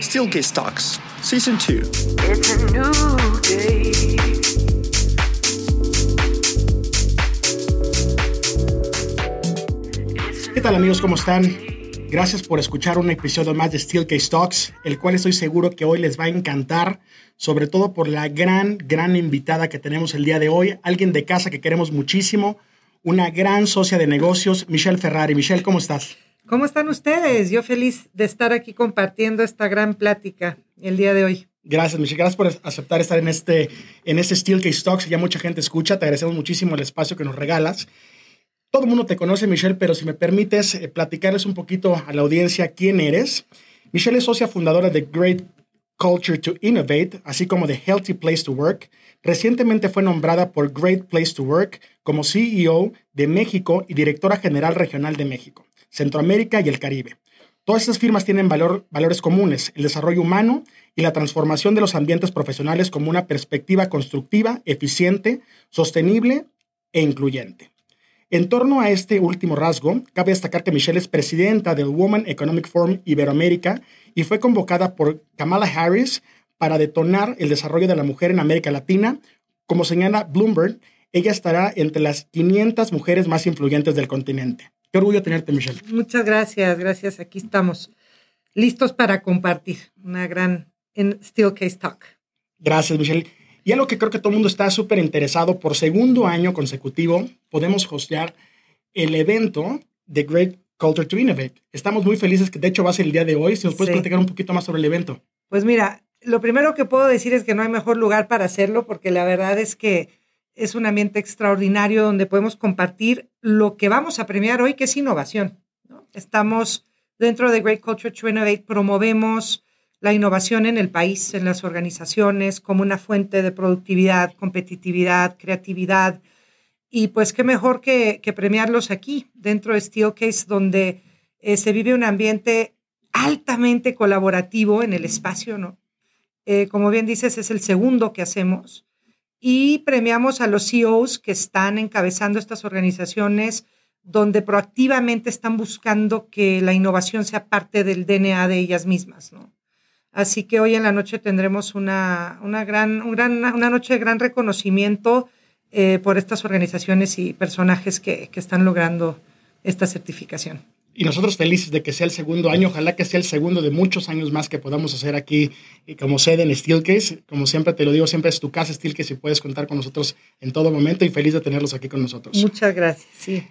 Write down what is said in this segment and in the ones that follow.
Steelcase Talks, Season 2. It's a new day. ¿Qué tal amigos? ¿Cómo están? Gracias por escuchar un episodio más de Steelcase Talks, el cual estoy seguro que hoy les va a encantar, sobre todo por la gran, gran invitada que tenemos el día de hoy, alguien de casa que queremos muchísimo, una gran socia de negocios, Michelle Ferrari. Michelle, ¿cómo estás? ¿Cómo están ustedes? Yo feliz de estar aquí compartiendo esta gran plática el día de hoy. Gracias, Michelle. Gracias por aceptar estar en este, en este Steelcase Talks. Ya mucha gente escucha. Te agradecemos muchísimo el espacio que nos regalas. Todo el mundo te conoce, Michelle, pero si me permites eh, platicarles un poquito a la audiencia quién eres. Michelle es socia fundadora de Great Culture to Innovate, así como de Healthy Place to Work. Recientemente fue nombrada por Great Place to Work como CEO de México y directora general regional de México, Centroamérica y el Caribe. Todas estas firmas tienen valor- valores comunes, el desarrollo humano y la transformación de los ambientes profesionales como una perspectiva constructiva, eficiente, sostenible e incluyente. En torno a este último rasgo, cabe destacar que Michelle es presidenta del Women Economic Forum Iberoamérica y fue convocada por Kamala Harris para detonar el desarrollo de la mujer en América Latina. Como señala Bloomberg, ella estará entre las 500 mujeres más influyentes del continente. Qué orgullo tenerte, Michelle. Muchas gracias, gracias. Aquí estamos listos para compartir una gran en Steelcase Talk. Gracias, Michelle. Y algo que creo que todo el mundo está súper interesado, por segundo año consecutivo, podemos hostear el evento de Great Culture to Innovate. Estamos muy felices que de hecho va a ser el día de hoy. Si nos puedes Sí. platicar un poquito más sobre el evento. Pues mira, lo primero que puedo decir es que no hay mejor lugar para hacerlo porque la verdad es que es un ambiente extraordinario donde podemos compartir lo que vamos a premiar hoy, que es innovación. ¿no? Estamos dentro de Great Culture to Innovate, promovemos la innovación en el país, en las organizaciones, como una fuente de productividad, competitividad, creatividad. Y pues qué mejor que, que premiarlos aquí, dentro de Steelcase, donde eh, se vive un ambiente altamente colaborativo en el espacio, ¿no? Eh, como bien dices, es el segundo que hacemos. Y premiamos a los CEOs que están encabezando estas organizaciones donde proactivamente están buscando que la innovación sea parte del DNA de ellas mismas, ¿no? Así que hoy en la noche tendremos una, una, gran, gran- una noche de gran reconocimiento eh, por estas organizaciones y personajes que, que están logrando esta certificación. Y nosotros felices de que sea el segundo año. Ojalá que sea el segundo de muchos años más que podamos hacer aquí eh, como sede en Steelcase. Como siempre te lo digo, siempre es tu casa Steelcase y puedes contar con nosotros en todo momento y feliz de tenerlos aquí con nosotros. Muchas gracias. Sí.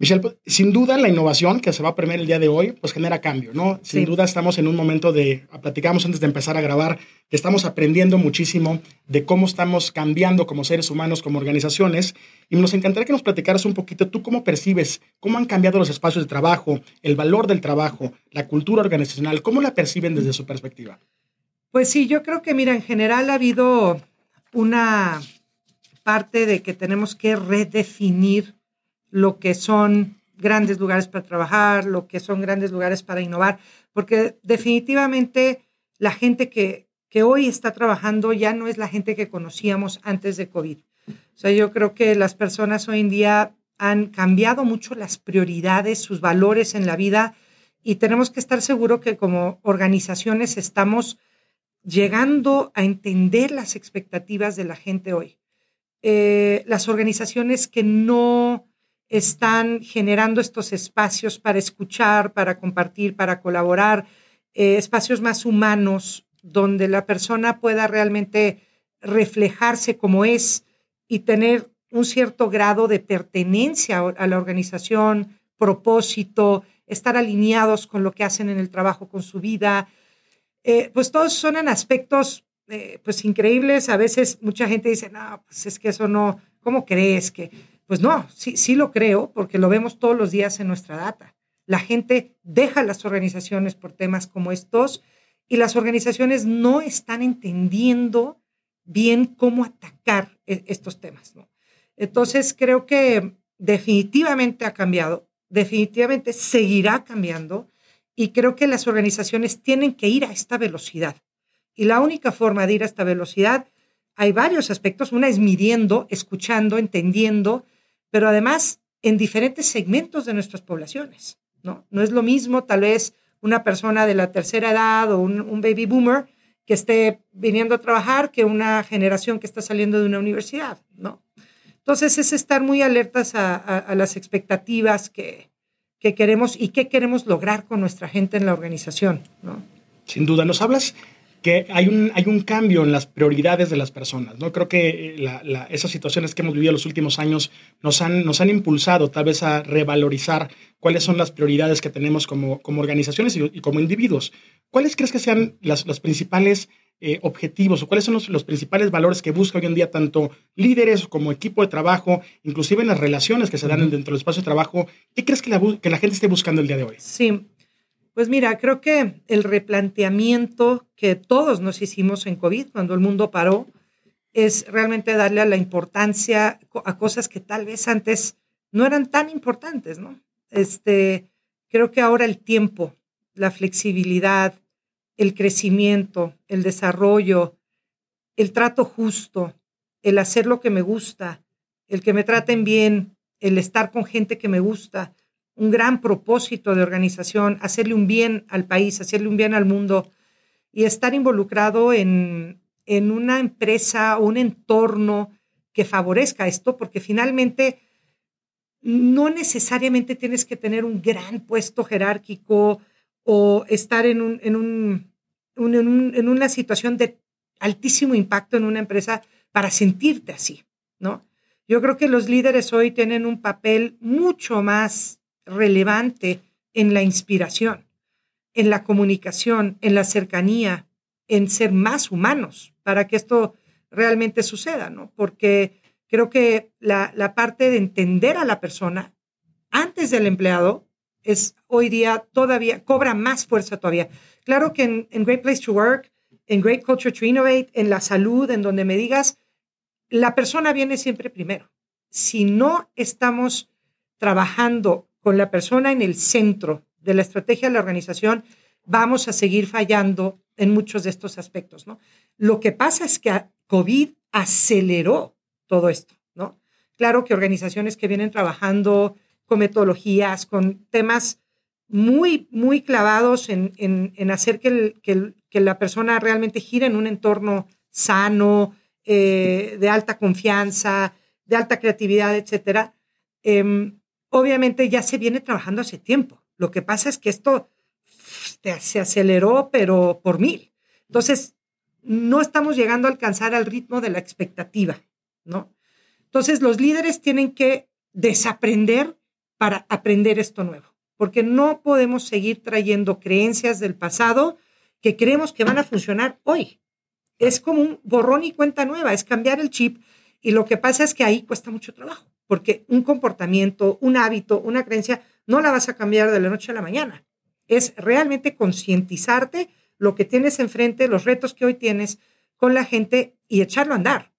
Michelle, pues, sin duda la innovación que se va a premiar el día de hoy, pues genera cambio, ¿no? Sin Sí. duda estamos en un momento de, platicamos antes de empezar a grabar, que estamos aprendiendo muchísimo de cómo estamos cambiando como seres humanos, como organizaciones, y nos encantaría que nos platicaras un poquito tú cómo percibes, cómo han cambiado los espacios de trabajo, el valor del trabajo, la cultura organizacional, cómo la perciben desde su perspectiva. Pues sí, yo creo que, mira, en general ha habido una parte de que tenemos que redefinir lo que son grandes lugares para trabajar, lo que son grandes lugares para innovar, porque definitivamente la gente que, que hoy está trabajando ya no es la gente que conocíamos antes de COVID. O sea, yo creo que las personas hoy en día han cambiado mucho las prioridades, sus valores en la vida y tenemos que estar seguros que como organizaciones estamos llegando a entender las expectativas de la gente hoy. Eh, las organizaciones que no están generando estos espacios para escuchar, para compartir, para colaborar, eh, espacios más humanos donde la persona pueda realmente reflejarse como es y tener un cierto grado de pertenencia a la organización, propósito, estar alineados con lo que hacen en el trabajo, con su vida. Eh, pues todos son en aspectos eh, pues increíbles. A veces mucha gente dice, no, pues es que eso no, ¿cómo crees que? Pues no, sí, sí lo creo porque lo vemos todos los días en nuestra data. La gente deja las organizaciones por temas como estos y las organizaciones no están entendiendo bien cómo atacar e- estos temas. Entonces, creo que definitivamente ha cambiado, definitivamente seguirá cambiando y creo que las organizaciones tienen que ir a esta velocidad. Y la única forma de ir a esta velocidad, hay varios aspectos. Una es midiendo, escuchando, entendiendo, pero además en diferentes segmentos de nuestras poblaciones. ¿no? no es lo mismo tal vez una persona de la tercera edad o un, baby boomer que esté viniendo a trabajar que una generación que está saliendo de una universidad, ¿no? Entonces es estar muy alertas a, a, a las expectativas que, que, queremos y qué queremos lograr con nuestra gente en la organización, ¿no? Sin duda, nos hablas que hay un, hay un cambio en las prioridades de las personas. ¿no? Creo que la, la, esas situaciones que hemos vivido los últimos años nos han, nos han impulsado tal vez a revalorizar cuáles son las prioridades que tenemos como, como organizaciones y, y como individuos. ¿Cuáles crees que sean las, los principales eh, objetivos o cuáles son los, los, principales valores que busca hoy en día tanto líderes como equipo de trabajo, inclusive en las relaciones que se dan dentro del espacio de trabajo? ¿Qué crees que la, que la gente esté buscando el día de hoy? Sí, pues mira, creo que el replanteamiento que todos nos hicimos en COVID, cuando el mundo paró, es realmente darle la importancia a cosas que tal vez antes no eran tan importantes, ¿no? Este, creo que ahora el tiempo, la flexibilidad, el crecimiento, el desarrollo, el trato justo, el hacer lo que me gusta, el que me traten bien, el estar con gente que me gusta, un gran propósito de organización, hacerle un bien al país, hacerle un bien al mundo y estar involucrado en, en una empresa o un entorno que favorezca esto, porque finalmente no necesariamente tienes que tener un gran puesto jerárquico o estar en, un, en, un, en una situación de altísimo impacto en una empresa para sentirte así, ¿no? Yo creo que los líderes hoy tienen un papel mucho más relevante en la inspiración, en la comunicación, en la cercanía, en ser más humanos para que esto realmente suceda, ¿no? Porque creo que la, la parte de entender a la persona antes del empleado es hoy día todavía, cobra más fuerza todavía. Claro que en, en Great Place to Work, en Great Culture to Innovate, en la salud, en donde me digas, la persona viene siempre primero. Si no estamos trabajando con la persona en el centro de la estrategia de la organización, vamos a seguir fallando en muchos de estos aspectos, ¿no? Lo que pasa es que COVID aceleró todo esto, ¿no? Claro que organizaciones que vienen trabajando con metodologías, con temas muy, muy clavados en, en, en hacer que, que, que, la persona realmente gire en un entorno sano, eh, de alta confianza, de alta creatividad, etcétera. Eh, obviamente ya se viene trabajando hace tiempo. Lo que pasa es que esto se aceleró, pero por mil. Entonces, no estamos llegando a alcanzar al ritmo de la expectativa, ¿no? Entonces, los líderes tienen que desaprender para aprender esto nuevo, porque no podemos seguir trayendo creencias del pasado que creemos que van a funcionar hoy. Es como un borrón y cuenta nueva, es cambiar el chip y lo que pasa es que ahí cuesta mucho trabajo porque un comportamiento, un hábito, una creencia, no la vas a cambiar de la noche a la mañana. Es realmente concientizarte lo que tienes enfrente, los retos que hoy tienes con la gente y echarlo a andar,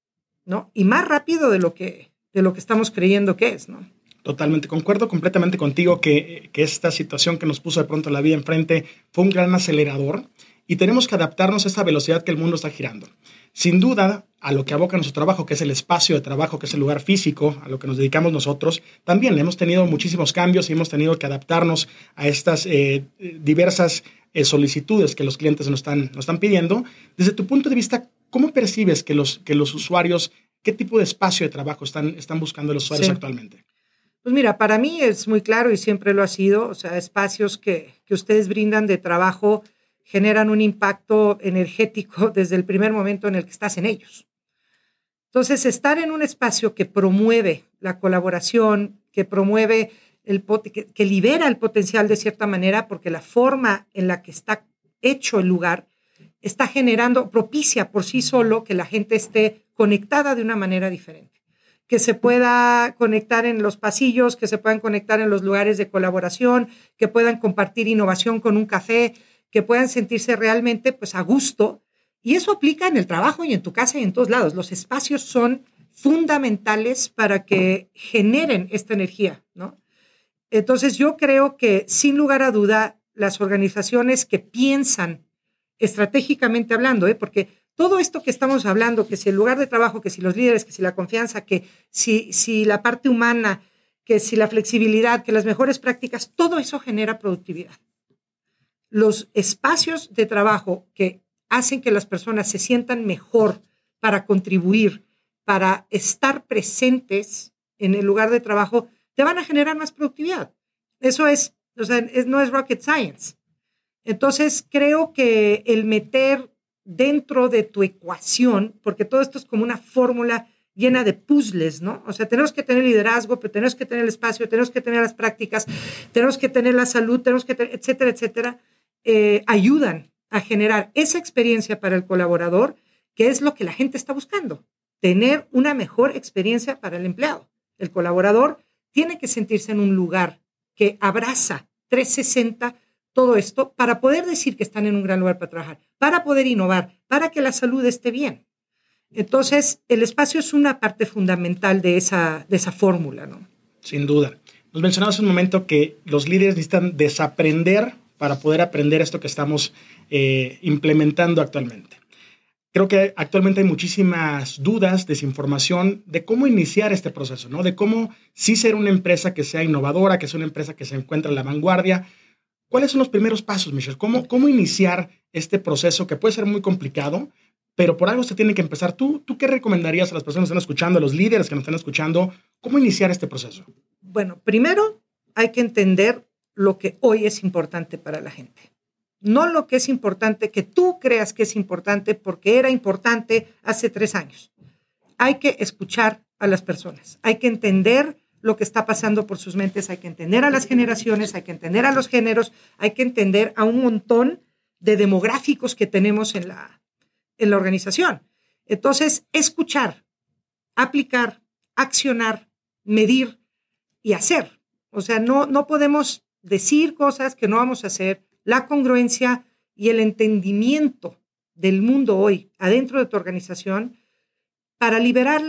¿no? Y más rápido de lo que, de lo que estamos creyendo que es, ¿no? Totalmente, concuerdo completamente contigo que, que esta situación que nos puso de pronto la vida enfrente fue un gran acelerador y tenemos que adaptarnos a esta velocidad que el mundo está girando. Sin duda, a lo que aboca nuestro trabajo, que es el espacio de trabajo, que es el lugar físico, a lo que nos dedicamos nosotros, también hemos tenido muchísimos cambios y hemos tenido que adaptarnos a estas eh, diversas eh, solicitudes que los clientes nos están, nos están pidiendo. Desde tu punto de vista, ¿cómo percibes que los, que los usuarios, qué tipo de espacio de trabajo están, están buscando los usuarios sí. actualmente? Pues mira, para mí es muy claro y siempre lo ha sido, o sea, espacios que, que ustedes brindan de trabajo generan un impacto energético desde el primer momento en el que estás en ellos. Entonces, estar en un espacio que promueve la colaboración, que promueve, el, que, que libera el potencial de cierta manera, porque la forma en la que está hecho el lugar está generando, propicia por sí solo que la gente esté conectada de una manera diferente, que se pueda conectar en los pasillos, que se puedan conectar en los lugares de colaboración, que puedan compartir innovación con un café, que puedan sentirse realmente pues a gusto. Y eso aplica en el trabajo y en tu casa y en todos lados. Los espacios son fundamentales para que generen esta energía, ¿no? Entonces yo creo que sin lugar a duda las organizaciones que piensan estratégicamente hablando, ¿eh? porque todo esto que estamos hablando, que si el lugar de trabajo, que si los líderes, que si la confianza, que si, si la parte humana, que si la flexibilidad, que las mejores prácticas, todo eso genera productividad. Los espacios de trabajo que hacen que las personas se sientan mejor para contribuir, para estar presentes en el lugar de trabajo, te van a generar más productividad. Eso es, no es rocket science. Entonces, creo que el meter dentro de tu ecuación, porque todo esto es como una fórmula llena de puzzles, ¿no? O sea, tenemos que tener liderazgo, pero tenemos que tener el espacio, tenemos que tener las prácticas, tenemos que tener la salud, tenemos que tener, etcétera, etcétera, eh, ayudan a generar esa experiencia para el colaborador, que es lo que la gente está buscando, tener una mejor experiencia para el empleado. El colaborador tiene que sentirse en un lugar que abraza 360 todo esto para poder decir que están en un gran lugar para trabajar, para poder innovar, para que la salud esté bien. Entonces, el espacio es una parte fundamental de esa, de esa fórmula, ¿no? Sin duda. Nos mencionabas un momento que los líderes necesitan desaprender para poder aprender esto que estamos eh, implementando actualmente. Creo que actualmente hay muchísimas dudas, desinformación de cómo iniciar este proceso, ¿no? De cómo sí ser una empresa que sea innovadora, que sea una empresa que se encuentra en la vanguardia. ¿Cuáles son los primeros pasos, Michelle? ¿Cómo, cómo iniciar este proceso que puede ser muy complicado, pero por algo se tiene que empezar. ¿Tú, ¿Tú qué recomendarías a las personas que están escuchando, a los líderes que nos están escuchando? ¿Cómo iniciar este proceso? Bueno, primero hay que entender lo que hoy es importante para la gente. No lo que es importante, que tú creas que es importante porque era importante hace tres años. Hay que escuchar a las personas, hay que entender lo que está pasando por sus mentes, hay que entender a las generaciones, hay que entender a los géneros, hay que entender a un montón de demográficos que tenemos en la, en la organización. Entonces, escuchar, aplicar, accionar, medir y hacer. O sea, no, no podemos decir cosas que no vamos a hacer, la congruencia y el entendimiento del mundo hoy adentro de tu organización para liberar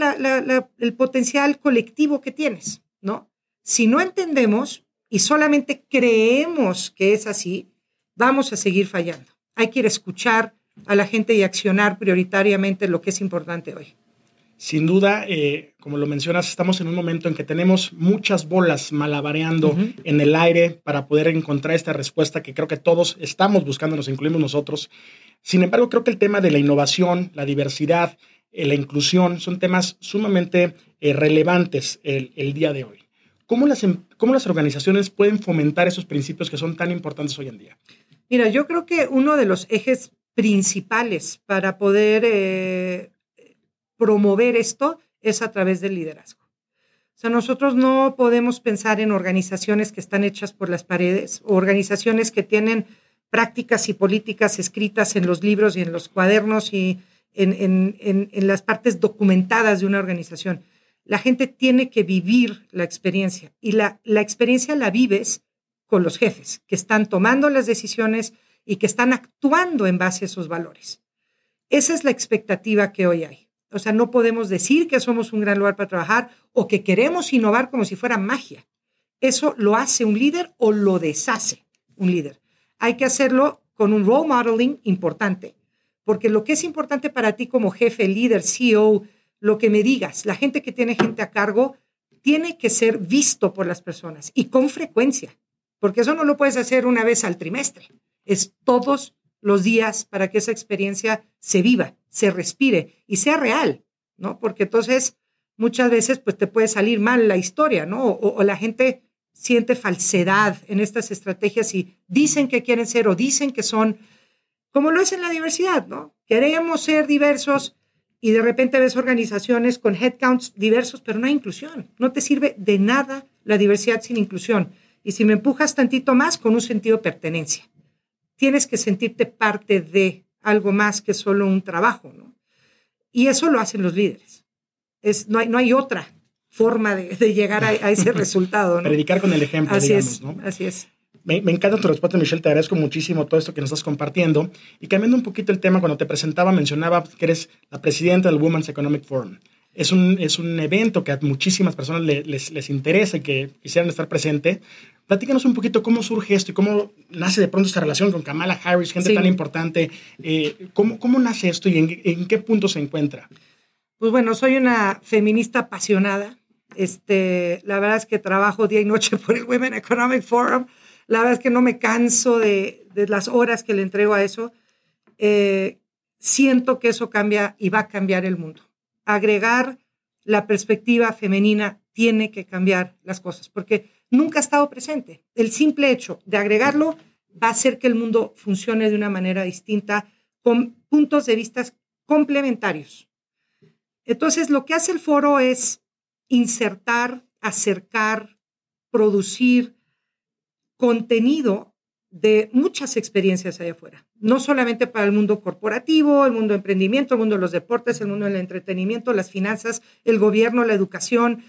el potencial colectivo que tienes, ¿no? Si no entendemos y solamente creemos que es así, vamos a seguir fallando. Hay que ir a escuchar a la gente y accionar prioritariamente lo que es importante hoy. Sin duda, eh, como lo mencionas, estamos en un momento en que tenemos muchas bolas malabareando en el aire para poder encontrar esta respuesta que creo que todos estamos buscando, nos incluimos nosotros. Sin embargo, creo que el tema de la innovación, la diversidad, eh, la inclusión son temas sumamente eh, relevantes el, el, día de hoy. ¿Cómo las, em, ¿Cómo las organizaciones pueden fomentar esos principios que son tan importantes hoy en día? Mira, yo creo que uno de los ejes principales para poder promover esto es a través del liderazgo. O sea, nosotros no podemos pensar en organizaciones que están hechas por las paredes o organizaciones que tienen prácticas y políticas escritas en los libros y en los cuadernos y en, las partes documentadas de una organización. La gente tiene que vivir la experiencia y la, la experiencia la vives con los jefes que están tomando las decisiones y que están actuando en base a esos valores. Esa es la expectativa que hoy hay. O sea, no podemos decir que somos un gran lugar para trabajar o que queremos innovar como si fuera magia. Eso lo hace un líder o lo deshace un líder. Hay que hacerlo con un role modeling importante, porque lo que es importante para ti como jefe, líder, CEO, lo que me digas, la gente que tiene gente a cargo, tiene que ser visto por las personas y con frecuencia, porque eso no lo puedes hacer una vez al trimestre, es todos los días para que esa experiencia se viva, se respire y sea real, ¿no? Porque entonces muchas veces pues te puede salir mal la historia, ¿no? O, la gente siente falsedad en estas estrategias y dicen que quieren ser o dicen que son, como lo es en la diversidad, ¿no? Queremos ser diversos y de repente ves organizaciones con headcounts diversos, pero no hay inclusión. No te sirve de nada la diversidad sin inclusión. Y si me empujas tantito más, con un sentido de pertenencia tienes que sentirte parte de algo más que solo un trabajo, ¿no? Y eso lo hacen los líderes. Es, no, hay, no hay otra forma de, llegar a, ese resultado. ¿no? Predicar con el ejemplo, así digamos, es, ¿no? Así es. Me, me, encanta tu respuesta, Michelle. Te agradezco muchísimo todo esto que nos estás compartiendo. Y cambiando un poquito el tema, cuando te presentaba, mencionaba que eres la presidenta del Women's Economic Forum. Es un, es un evento que a muchísimas personas les, les interesa y que quisieran estar presente. Platícanos un poquito cómo surge esto y cómo nace de pronto esta relación con Kamala Harris, gente tan importante. Eh, ¿cómo, ¿cómo, nace esto y en, en, qué punto se encuentra? Pues bueno, soy una feminista apasionada. Este, la verdad es que trabajo día y noche por el Women Economic Forum. La verdad es que no me canso de, de las horas que le entrego a eso, eh, siento que eso cambia y va a cambiar el mundo. Agregar la perspectiva femenina tiene que cambiar las cosas, porque nunca ha estado presente. El simple hecho de agregarlo va a hacer que el mundo funcione de una manera distinta, con puntos de vista complementarios. Entonces, lo que hace el foro es insertar, acercar, producir contenido de muchas experiencias allá afuera, no solamente para el mundo corporativo, el mundo de emprendimiento, el mundo de los deportes, el mundo del entretenimiento, las finanzas, el gobierno, la educación.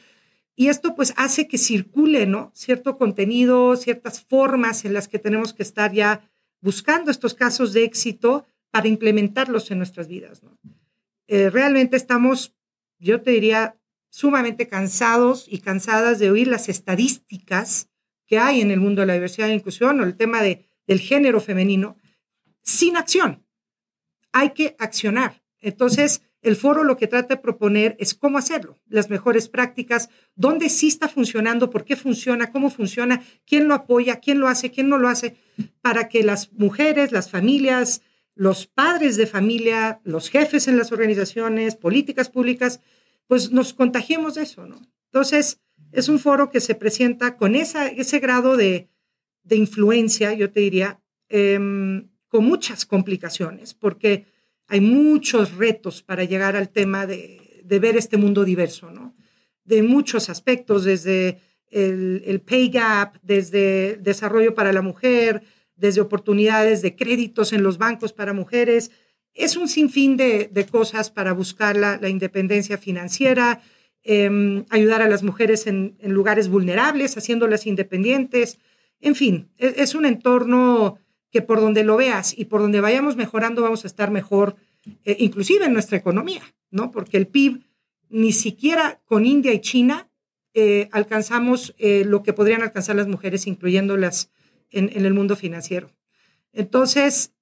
Y esto pues hace que circule, ¿no? Cierto contenido, ciertas formas en las que tenemos que estar ya buscando estos casos de éxito para implementarlos en nuestras vidas. Eh, realmente estamos, yo te diría, sumamente cansados y cansadas de oír las estadísticas que hay en el mundo de la diversidad e inclusión o el tema de, del género femenino sin acción. Hay que accionar. Entonces, el foro lo que trata de proponer es cómo hacerlo, las mejores prácticas, dónde sí está funcionando, por qué funciona, cómo funciona, quién lo apoya, quién lo hace, quién no lo hace, para que las mujeres, las familias, los padres de familia, los jefes en las organizaciones, políticas públicas, pues nos contagiemos de eso, ¿no? Entonces, es un foro que se presenta con esa, ese grado de, influencia, yo te diría, em, con muchas complicaciones, porque hay muchos retos para llegar al tema de, ver este mundo diverso, ¿no? De muchos aspectos, desde el, pay gap, desde desarrollo para la mujer, desde oportunidades de créditos en los bancos para mujeres. Es un sinfín de, de cosas para buscar la, independencia financiera, Em, ayudar a las mujeres en, lugares vulnerables, haciéndolas independientes. En fin, es, es, un entorno que por donde lo veas y por donde vayamos mejorando vamos a estar mejor, eh, inclusive en nuestra economía, ¿no? Porque el PIB ni siquiera con India y China eh, alcanzamos eh, lo que podrían alcanzar las mujeres, incluyéndolas en, en, el mundo financiero. Entonces,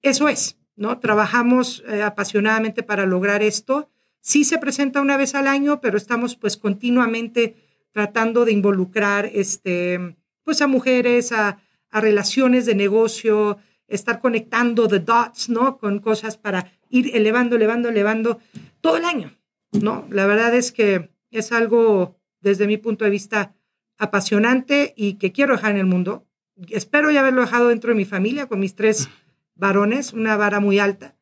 eso es, ¿no? Trabajamos apasionadamente para lograr esto Sí se presenta una vez al año, pero estamos pues continuamente tratando de involucrar este, pues a mujeres, a, relaciones de negocio, estar conectando the dots, ¿no? Con cosas para ir elevando, elevando, elevando todo el año, ¿no? La verdad es que es algo, desde mi punto de vista, apasionante y que quiero dejar en el mundo. Espero ya haberlo dejado dentro de mi familia con mis tres varones, una vara muy alta.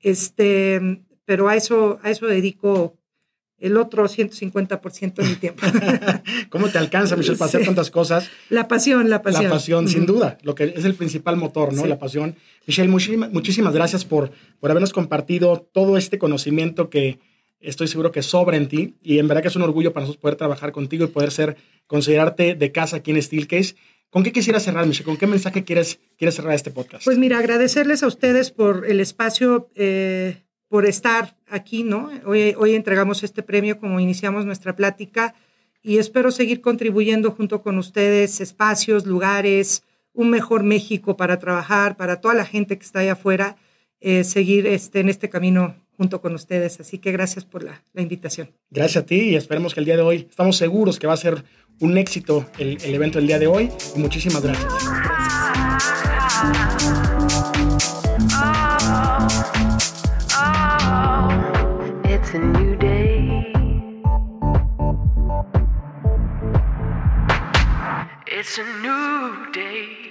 Este, pero a eso, a eso dedico el otro 150% de mi tiempo. ¿Cómo te alcanza, Michelle, para hacer tantas cosas? La pasión, la pasión. La pasión, sin duda, lo que es el principal motor, ¿no? La pasión. Michelle, muchísimas, muchísimas gracias por, por habernos compartido todo este conocimiento que estoy seguro que sobra en ti y en verdad que es un orgullo para nosotros poder trabajar contigo y poder ser, considerarte de casa aquí en Steelcase. ¿Con qué quisiera cerrar, Michelle? ¿Con qué mensaje quieres, quieres cerrar este podcast? Pues mira, agradecerles a ustedes por el espacio eh, por estar aquí, ¿no? Hoy, hoy entregamos este premio como iniciamos nuestra plática y espero seguir contribuyendo junto con ustedes espacios, lugares, un mejor México para trabajar, para toda la gente que está allá afuera, eh, seguir este, en este camino junto con ustedes. Así que gracias por la, invitación. Gracias a ti y esperemos que el día de hoy, estamos seguros que va a ser un éxito el, el evento del día de hoy. muchísimas gracias. It's a new day.